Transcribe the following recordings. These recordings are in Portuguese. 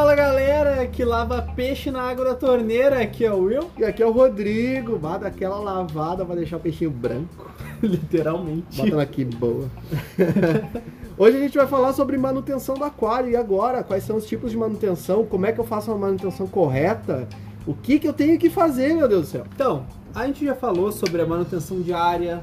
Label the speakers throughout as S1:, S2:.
S1: Fala galera que lava peixe na água da torneira, aqui é o Will.
S2: E aqui é o Rodrigo, vai daquela lavada vai deixar o peixinho branco.
S1: Literalmente.
S2: Bota aqui, boa. Hoje a gente vai falar sobre manutenção do aquário. E agora, quais são os tipos de manutenção? Como é que eu faço uma manutenção correta? O que, que eu tenho que fazer, meu Deus do céu?
S1: Então, a gente já falou sobre a manutenção diária,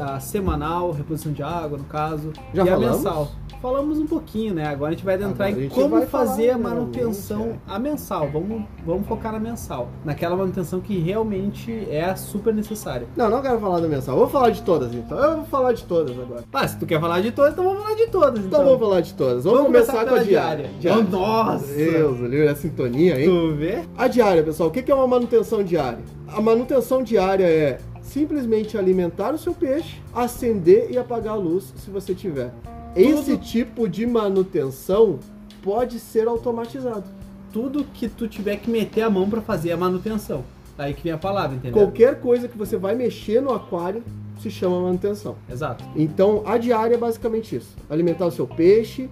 S1: a semanal, reposição de água, no caso,
S2: Já
S1: e
S2: falamos?
S1: a mensal. Falamos um pouquinho, né? Agora a gente vai adentrar em como fazer a manutenção,
S2: realmente,
S1: a mensal. Vamos, vamos focar na mensal. Naquela manutenção que realmente é super necessária.
S2: Não, não quero falar da mensal. Vou falar de todas, então. Eu vou falar de todas agora.
S1: Ah, se tu quer falar de todas, então vamos falar de todas.
S2: Então, vamos falar de todas. Vamos, começar, com a
S1: pela
S2: diária.
S1: Oh, nossa!
S2: Deus, livre a sintonia, hein?
S1: Tu vê?
S2: A diária, pessoal, o que que é uma manutenção diária? A manutenção diária é simplesmente alimentar o seu peixe, acender e apagar a luz se você tiver. Esse tipo de manutenção pode ser automatizado.
S1: Tudo que tu tiver que meter a mão pra fazer a manutenção. Aí que vem a palavra, entendeu?
S2: Qualquer coisa que você vai mexer no aquário se chama manutenção.
S1: Exato.
S2: Então, a diária é basicamente isso: alimentar o seu peixe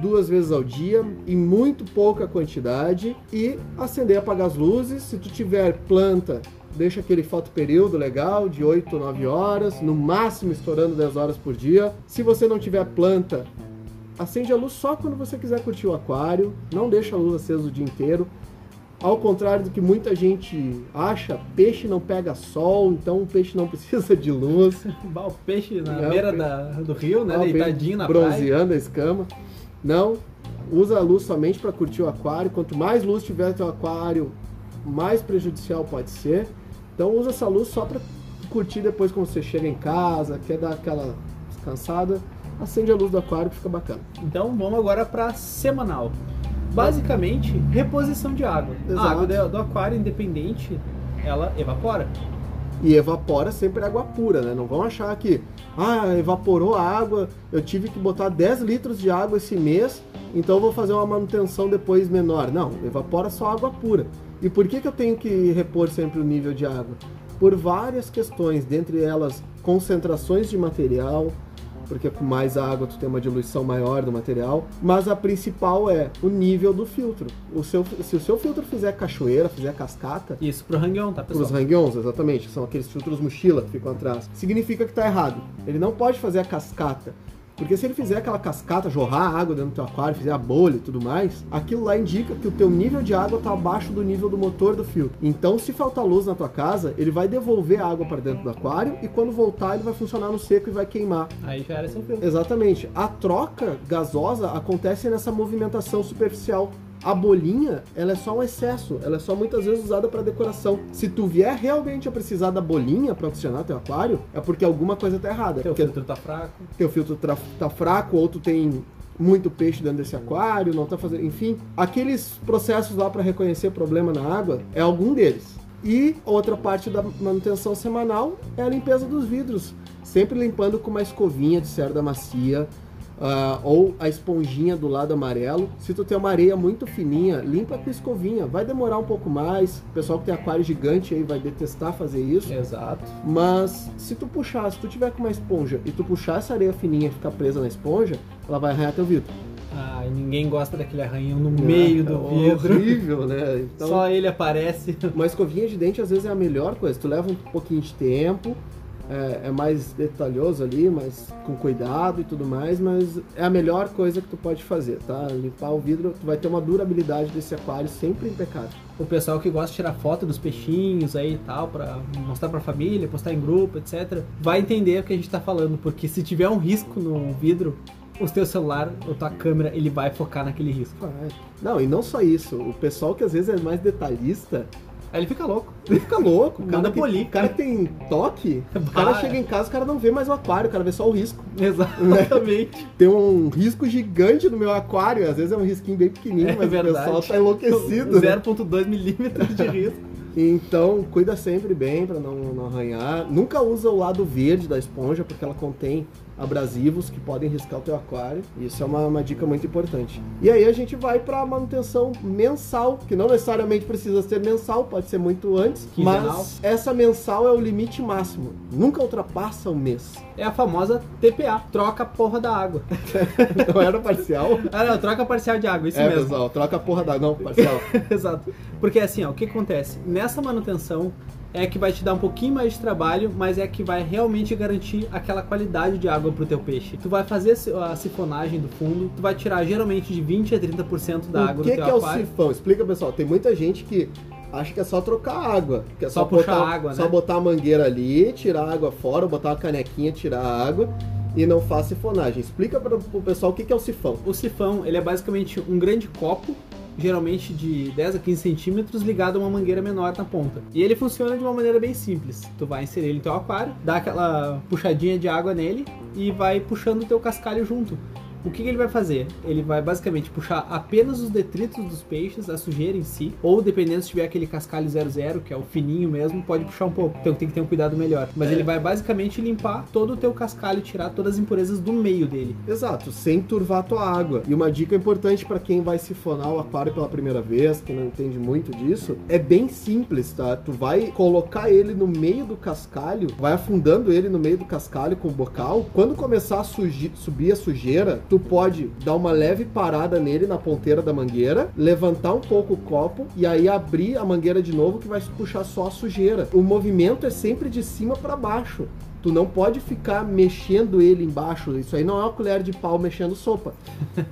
S2: duas vezes ao dia, em muito pouca quantidade, e acender e apagar as luzes. Se tu tiver planta, deixa aquele fotoperíodo legal de 8 ou 9 horas, no máximo estourando 10 horas por dia. Se você não tiver planta, acende a luz só quando você quiser curtir o aquário, não deixa a luz acesa o dia inteiro. Ao contrário do que muita gente acha, peixe não pega sol, então o peixe não precisa de luz.
S1: O peixe na
S2: É, o
S1: beira
S2: peixe-
S1: da, do rio, né?
S2: Ah, o peixe
S1: Deitadinho na praia.
S2: bronzeando a escama. Não, usa a luz somente para curtir o aquário. Quanto mais luz tiver no teu aquário, mais prejudicial pode ser. Então usa essa luz só para curtir depois quando você chega em casa, quer dar aquela descansada, acende a luz do aquário que fica bacana.
S1: Então vamos agora pra semanal. Basicamente, reposição de água.
S2: Exato.
S1: A água do, do aquário, independente, ela evapora.
S2: E evapora sempre água pura, né? Não vão achar que, ah, evaporou a água, eu tive que botar 10 litros de água esse mês, então eu vou fazer uma manutenção depois menor. Não, evapora só água pura. E por que, que eu tenho que repor sempre o nível de água? Por várias questões, dentre elas concentrações de material, porque com mais água tu tem uma diluição maior do material, mas a principal é o nível do filtro. O seu, se o seu filtro fizer cachoeira, fizer cascata,
S1: Isso pro hang-on, tá, pessoal?
S2: os hang-ons, exatamente, são aqueles filtros mochila que ficam atrás. Significa que está errado. Ele não pode fazer a cascata. Porque se ele fizer aquela cascata, jorrar água dentro do teu aquário, fizer a bolha e tudo mais, aquilo lá indica que o teu nível de água está abaixo do nível do motor do filtro. Então, se faltar luz na tua casa, ele vai devolver a água para dentro do aquário e quando voltar ele vai funcionar no seco e vai queimar.
S1: Aí já era seu filtro.
S2: Exatamente. A troca gasosa acontece nessa movimentação superficial. A bolinha, ela é só um excesso, ela é só muitas vezes usada para decoração. Se tu vier realmente a precisar da bolinha para oxigenar teu aquário, é porque alguma coisa tá errada.
S1: Teu
S2: porque
S1: filtro tá fraco.
S2: teu filtro tá fraco ou tu tem muito peixe dentro desse aquário, não tá fazendo, enfim, aqueles processos lá para reconhecer problema na água é algum deles. E outra parte da manutenção semanal é a limpeza dos vidros, sempre limpando com uma escovinha de cerda macia. Ah, ou a esponjinha do lado amarelo. Se tu tem uma areia muito fininha, limpa com escovinha. Vai demorar um pouco mais. O pessoal que tem aquário gigante aí vai detestar fazer isso.
S1: Exato.
S2: Mas se tu puxar, se tu tiver com uma esponja e tu puxar essa areia fininha e ficar presa na esponja, ela vai arranhar teu vidro.
S1: Ah, e ninguém gosta daquele arranhão no meio do
S2: É
S1: vidro.
S2: Horrível, né? Então,
S1: Só ele aparece.
S2: uma escovinha de dente às vezes é a melhor coisa. Tu leva um pouquinho de tempo, é, é mais detalhoso ali, mas com cuidado e tudo mais, mas é a melhor coisa que tu pode fazer, tá? Limpar o vidro, tu vai ter uma durabilidade desse aquário sempre impecável.
S1: O pessoal que gosta de tirar foto dos peixinhos aí e tal, pra mostrar pra família, postar em grupo, etc., vai entender o que a gente tá falando, porque se tiver um risco no vidro, o teu celular ou tua câmera, ele vai focar naquele risco.
S2: Não, e não só isso, o pessoal que às vezes é mais detalhista,
S1: Aí ele fica louco.
S2: Ele fica louco.
S1: Polir.
S2: O cara que tem toque, o cara chega em casa, o cara não vê mais o aquário, o cara vê só o risco.
S1: Exatamente.
S2: Tem um risco gigante no meu aquário, às vezes é um risquinho bem pequenininho,
S1: É
S2: mas
S1: verdade.
S2: o pessoal tá enlouquecido. né?
S1: 0.2 milímetros de risco.
S2: Então, cuida sempre bem para não, não arranhar. Nunca usa o lado verde da esponja, porque ela contém abrasivos que podem riscar o teu aquário. Isso é uma, uma dica muito importante. E aí a gente vai para manutenção mensal, que não necessariamente precisa ser mensal, pode ser muito antes,
S1: Quinzenal.
S2: mas essa mensal é o limite máximo. Nunca ultrapassa um mês.
S1: É a famosa TPA, troca a porra da água.
S2: Não era parcial?
S1: Ah, não, troca parcial de água, isso
S2: é,
S1: mesmo.
S2: pessoal, troca a porra da. Não, parcial.
S1: Exato. Porque assim, ó, o que acontece? Nessa manutenção é que vai te dar um pouquinho mais de trabalho, mas é que vai realmente garantir aquela qualidade de água pro teu peixe. Tu vai fazer a sifonagem do fundo, tu vai tirar geralmente de 20 a 30% da água
S2: o que,
S1: do teu
S2: que é o
S1: aquário.
S2: sifão? Explica, pessoal. Tem muita gente que acha que é só trocar água. Que é
S1: Só
S2: só,
S1: puxar
S2: botar,
S1: água,
S2: só
S1: né?
S2: botar a mangueira ali, tirar a água fora, botar uma canequinha, tirar a água e não faz sifonagem. Explica para o pessoal o que, que é o sifão.
S1: O sifão, ele é basicamente um grande copo, geralmente de 10 a 15 centímetros, ligado a uma mangueira menor na ponta. E ele funciona de uma maneira bem simples. Tu vai inserir ele no teu aquário, dá aquela puxadinha de água nele e vai puxando o teu cascalho junto. O que, que ele vai fazer? Ele vai basicamente puxar apenas os detritos dos peixes, a sujeira em si, ou dependendo se tiver aquele cascalho 00, que é o fininho mesmo, pode puxar um pouco. Então tem que ter um cuidado melhor. Mas ele vai basicamente limpar todo o teu cascalho, tirar todas as impurezas do meio dele.
S2: Exato, sem turvar a tua água. E uma dica importante para quem vai sifonar o aquário pela primeira vez, que não entende muito disso, é bem simples, tá? Tu vai colocar ele no meio do cascalho, vai afundando ele no meio do cascalho com o bocal. Quando começar a subir a sujeira, tu pode dar uma leve parada nele na ponteira da mangueira, levantar um pouco o copo e aí abrir a mangueira de novo que vai puxar só a sujeira. O movimento é sempre de cima para baixo. Tu não pode ficar mexendo ele embaixo. Isso aí não é uma colher de pau mexendo sopa.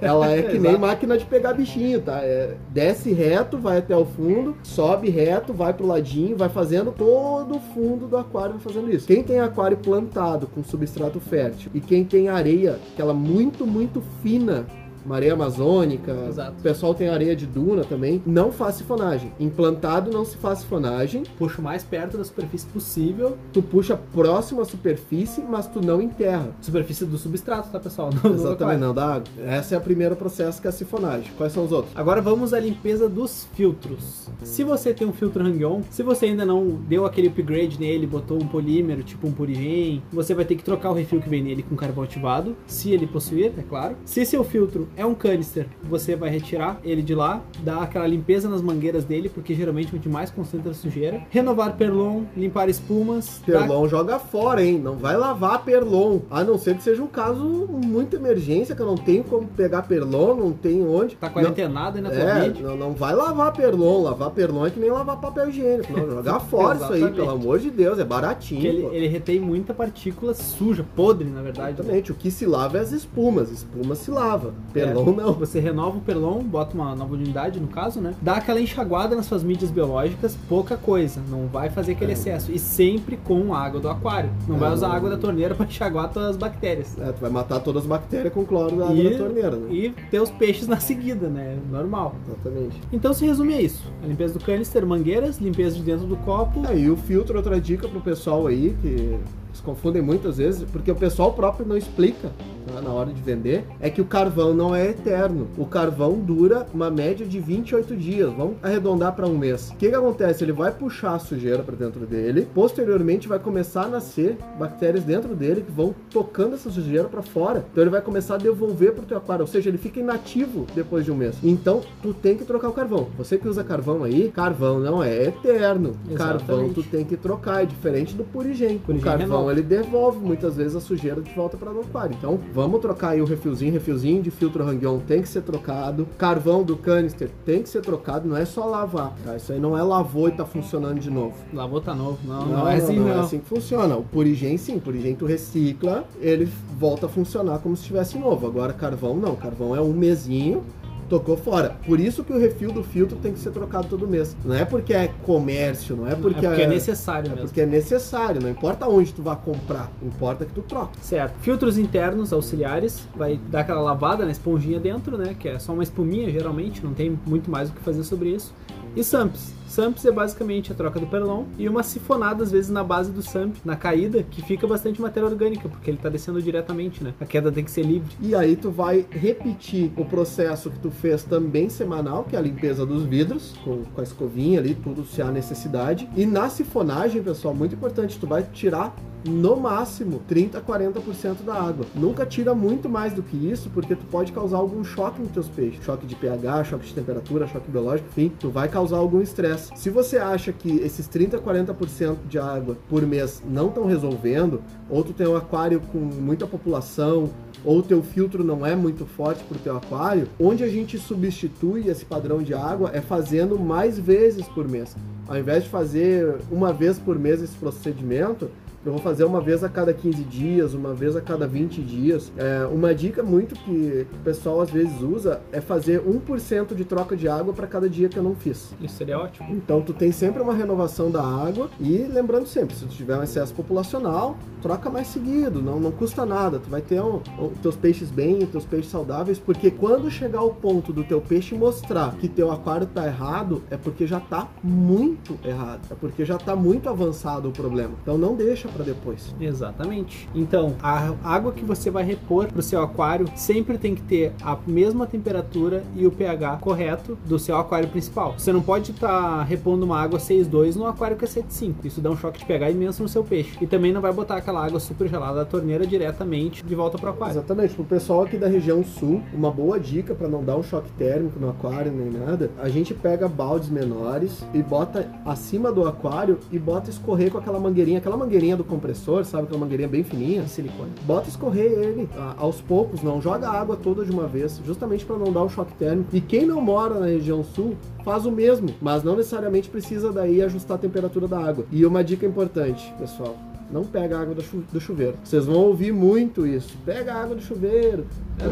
S2: Ela é que nem máquina de pegar bichinho, tá? É, desce reto, vai até o fundo, sobe reto, vai pro ladinho, vai fazendo todo o fundo do aquário fazendo isso. Quem tem aquário plantado com substrato fértil e quem tem areia, aquela muito, muito fina, uma areia amazônica,
S1: Exato.
S2: o pessoal tem areia de duna também, não faz sifonagem. Implantado não se faz sifonagem,
S1: Puxa o mais perto da superfície possível
S2: tu puxa próximo à superfície, mas tu não enterra.
S1: Superfície do substrato, tá, pessoal? No
S2: Exatamente, não dá água. Essa é o primeiro processo que é a sifonagem. Quais são os outros?
S1: Agora vamos à limpeza dos filtros. Se você tem um filtro Hang-On, se você ainda não deu aquele upgrade nele, botou um polímero, tipo um Purigen, você vai ter que trocar o refil que vem nele com carvão ativado, se ele possuir, é claro. Se seu filtro é um canister, você vai retirar ele de lá, dar aquela limpeza nas mangueiras dele, porque geralmente é onde mais concentra a sujeira. Renovar perlon, limpar espumas. dar-
S2: Perlon joga fora, hein? Não vai lavar Perlon. A não ser que seja um caso muito emergência, que eu não tenho como pegar Perlon, não tenho onde.
S1: Tá quarentenado aí na
S2: Não,
S1: tua
S2: é, não, não vai lavar Perlon. Lavar Perlon é que nem lavar papel higiênico. Não, jogar fora isso aí, pelo amor de Deus. É baratinho.
S1: Ele, ele retém muita partícula suja, podre, na verdade.
S2: Exatamente. O que se lava é as espumas. Espuma se lava. Perlon
S1: É,
S2: não.
S1: Você renova o perlon, bota uma nova unidade no caso, né? Dá aquela enxaguada nas suas mídias biológicas, pouca coisa. Não vai fazer aquele excesso. E sempre com água do aquário. Não
S2: É,
S1: vai usar
S2: não-
S1: água da torneira para enxaguar todas as bactérias.
S2: É, tu vai matar todas as bactérias com cloro da água
S1: E,
S2: da torneira, né?
S1: e ter os peixes na seguida, né? Normal.
S2: Exatamente.
S1: Então se resume a isso. A limpeza do canister, mangueiras, limpeza de dentro do copo.
S2: É, e o filtro, outra dica pro pessoal aí, que se confundem muitas vezes, porque o pessoal próprio não explica tá, na hora de vender, é que o carvão não é eterno. O carvão dura uma média de 28 dias. Vamos arredondar para um mês. O que, que acontece? Ele vai puxar a sujeira para dentro dele, posteriormente vai começar a nascer bactérias dentro dele que vão tocando essa sujeira para fora. Então ele vai começar a devolver pro teu aquário, ou seja, ele fica inativo depois de um mês. Então tu tem que trocar o carvão. Você que usa carvão aí, carvão não é eterno. Carvão
S1: Exatamente.
S2: tu tem que trocar, é diferente do Purigen. O carvão
S1: renova.
S2: ele devolve muitas vezes a sujeira de volta para o aquário. Então vamos trocar aí o refilzinho, refilzinho de filtro Hang-On tem que ser trocado. Carvão do canister tem que ser trocado, não é só lavar, tá? Isso aí não é lavou e tá funcionando de novo.
S1: Lavou tá novo. Não, não,
S2: Não,
S1: é assim, não.
S2: é assim que funciona. O Purigen sim, o Purigen tu recicla, ele volta a funcionar como se estivesse novo. Agora carvão não, carvão é um mesinho, tocou fora. Por isso que o refil do filtro tem que ser trocado todo mês. Não é porque é comércio, não é porque
S1: é porque é necessário
S2: é
S1: mesmo.
S2: porque é necessário, não importa onde tu vai comprar, importa que tu troca.
S1: Certo. Filtros internos auxiliares, vai dar aquela lavada na esponjinha dentro, né? Que é só uma espuminha, geralmente, não tem muito mais o que fazer sobre isso. E SAMPs. SAMPs é basicamente a troca do perlon e uma sifonada às vezes na base do SAMP, na caída, que fica bastante matéria orgânica, porque ele tá descendo diretamente, né? A queda tem que ser livre.
S2: E aí tu vai repetir o processo que tu fez também semanal, que é a limpeza dos vidros, com, com a escovinha ali, tudo se há necessidade. E na sifonagem, pessoal, muito importante, tu vai tirar no máximo 30 a 40% da água. Nunca tira muito mais do que isso, porque tu pode causar algum choque nos teus peixes. Choque de pH, choque de temperatura, choque biológico, enfim, tu vai causar algum estresse. Se você acha que esses 30 a 40% de água por mês não estão resolvendo, ou tu tem um aquário com muita população, ou o teu filtro não é muito forte para o teu aquário, onde a gente substitui esse padrão de água é fazendo mais vezes por mês. Ao invés de fazer uma vez por mês esse procedimento, eu vou fazer uma vez a cada 15 dias, uma vez a cada 20 dias. É, uma dica muito que o pessoal às vezes usa é fazer 1% de troca de água para cada dia que eu não fiz.
S1: Isso seria ótimo.
S2: Então tu tem sempre uma renovação da água e lembrando sempre, se tu tiver um excesso populacional, troca mais seguido, não, não custa nada. Tu vai ter um, um, teus peixes bem, teus peixes saudáveis, porque quando chegar ao ponto do teu peixe mostrar que teu aquário tá errado, é porque já tá muito errado. É porque já tá muito avançado o problema. Então não deixa para depois.
S1: Exatamente. Então, a água que você vai repor para o seu aquário sempre tem que ter a mesma temperatura e o pH correto do seu aquário principal. Você não pode estar tá repondo uma água 6,2 no aquário que é 7,5. Isso dá um choque de pH imenso no seu peixe. E também não vai botar aquela água super gelada da torneira diretamente de volta para o aquário.
S2: Exatamente. Para o pessoal aqui da região sul, uma boa dica para não dar um choque térmico no aquário nem nada, a gente pega baldes menores e bota acima do aquário e bota escorrer com aquela mangueirinha, aquela mangueirinha do compressor, sabe? Aquela mangueirinha bem fininha.
S1: Silicone.
S2: Bota escorrer ele a, aos poucos, não joga a água toda de uma vez, justamente para não dar o choque térmico. E quem não mora na região sul, faz o mesmo, mas não necessariamente precisa daí ajustar a temperatura da água. E uma dica importante, pessoal, não pega a água do chuveiro. Vocês vão ouvir muito isso. Pega a água do chuveiro,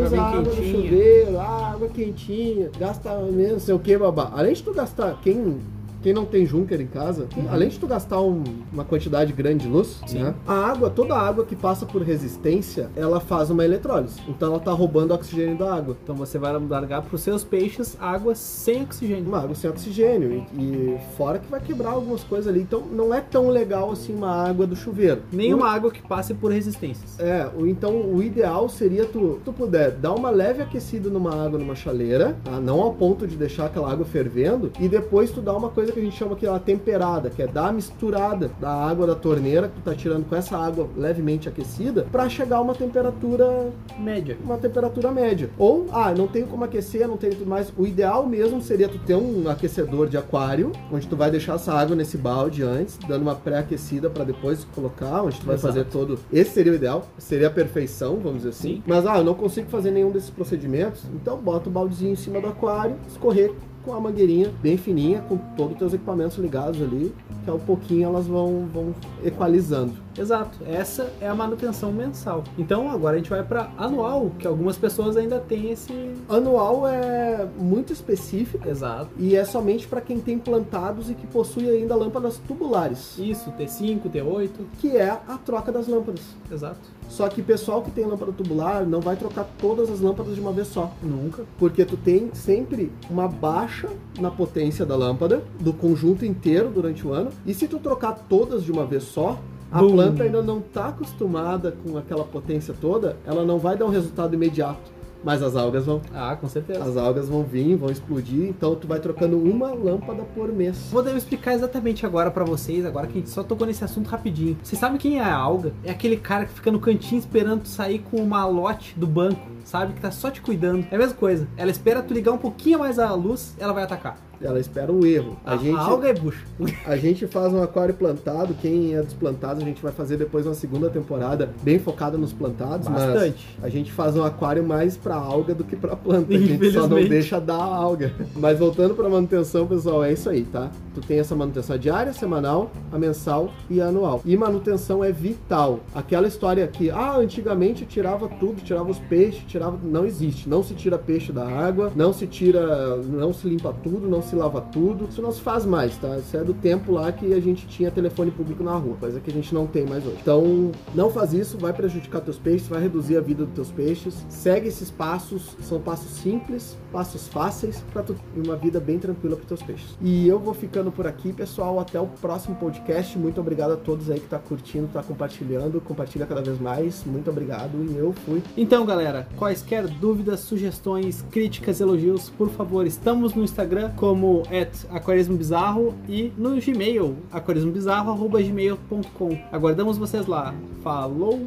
S2: usa a água do chuveiro, água quentinha, gasta menos, não sei o que, babá. Além de tu gastar, quem quem não tem Junker em casa, uhum. além de tu gastar um, uma quantidade grande de luz, né, a água, toda a água que passa por resistência, ela faz uma eletrólise. Então ela tá roubando o oxigênio da água.
S1: Então você vai largar para os seus peixes água sem oxigênio.
S2: Uma água sem oxigênio. E, e, fora que vai quebrar algumas coisas ali. Então não é tão legal assim uma água do chuveiro.
S1: Nem uma água que passe por resistências.
S2: É, então o ideal seria tu, tu puder dar uma leve aquecida numa água numa chaleira, tá? não ao ponto de deixar aquela água fervendo, e depois tu dá uma coisa que a gente chama aqui a temperada, que é dar a misturada da água da torneira que tu tá tirando com essa água levemente aquecida para chegar a uma temperatura
S1: média.
S2: Uma temperatura média. Ou, ah, não tenho como aquecer, não tenho tudo mais. O ideal mesmo seria tu ter um aquecedor de aquário, onde tu vai deixar essa água nesse balde antes, dando uma pré-aquecida para depois colocar, onde tu vai Exato. fazer todo. Esse seria o ideal, seria a perfeição, vamos dizer assim. Sim. Mas ah, eu não consigo fazer nenhum desses procedimentos, então bota o baldezinho em cima do aquário, escorrer com a mangueirinha bem fininha, com todos os teus equipamentos ligados ali, que ao pouquinho elas vão, vão equalizando.
S1: Exato, essa é a manutenção mensal. Então agora a gente vai para anual, que algumas pessoas ainda têm esse.
S2: Anual é muito específico.
S1: Exato.
S2: E é somente para quem tem plantados e que possui ainda lâmpadas tubulares.
S1: Isso, T5, T8.
S2: Que é a troca das lâmpadas.
S1: Exato.
S2: Só que pessoal que tem lâmpada tubular não vai trocar todas as lâmpadas de uma vez só.
S1: Nunca.
S2: Porque tu tem sempre uma baixa na potência da lâmpada, do conjunto inteiro durante o ano. E se tu trocar todas de uma vez só, a Boom. planta ainda não está acostumada com aquela potência toda, ela não vai dar um resultado imediato. Mas as algas vão.
S1: Ah, com certeza.
S2: As algas vão vir, vão explodir, então tu vai trocando uma lâmpada por mês.
S1: Podemos explicar exatamente agora para vocês, agora que a gente só tocou nesse assunto rapidinho. Vocês sabem quem é a alga? É aquele cara que fica no cantinho esperando tu sair com o malote do banco, sabe? Que tá só te cuidando. É a mesma coisa. Ela espera tu ligar um pouquinho mais a luz, ela vai atacar
S2: ela espera o erro.
S1: A, a gente, alga é bucho.
S2: A gente faz um aquário plantado, quem é dos plantados, a gente vai fazer depois uma segunda temporada bem focada nos plantados, Bastante. a gente faz um aquário mais para alga do que para planta. A gente só não deixa dar alga. Mas voltando para manutenção, pessoal, é isso aí, tá? Tu tem essa manutenção diária, semanal, a mensal e a anual. E manutenção é vital. Aquela história que, ah, antigamente eu tirava tudo, tirava os peixes, tirava, não existe. Não se tira peixe da água, não se tira, não se limpa tudo, não se lava tudo. Isso não se faz mais, tá? Isso é do tempo lá que a gente tinha telefone público na rua, coisa que a gente não tem mais hoje. Então, não faz isso, vai prejudicar teus peixes, vai reduzir a vida dos teus peixes. Segue esses passos, são passos simples, passos fáceis para tu ter uma vida bem tranquila para teus peixes. E eu vou ficando por aqui, pessoal, até o próximo podcast. Muito obrigado a todos aí que tá curtindo, tá compartilhando, compartilha cada vez mais. Muito obrigado e eu fui.
S1: Então, galera, quaisquer dúvidas, sugestões, críticas, elogios, por favor, estamos no Instagram como aquarismobizarro e no Gmail, aquarismobizarro.gmail.com. Aguardamos vocês lá. Falou!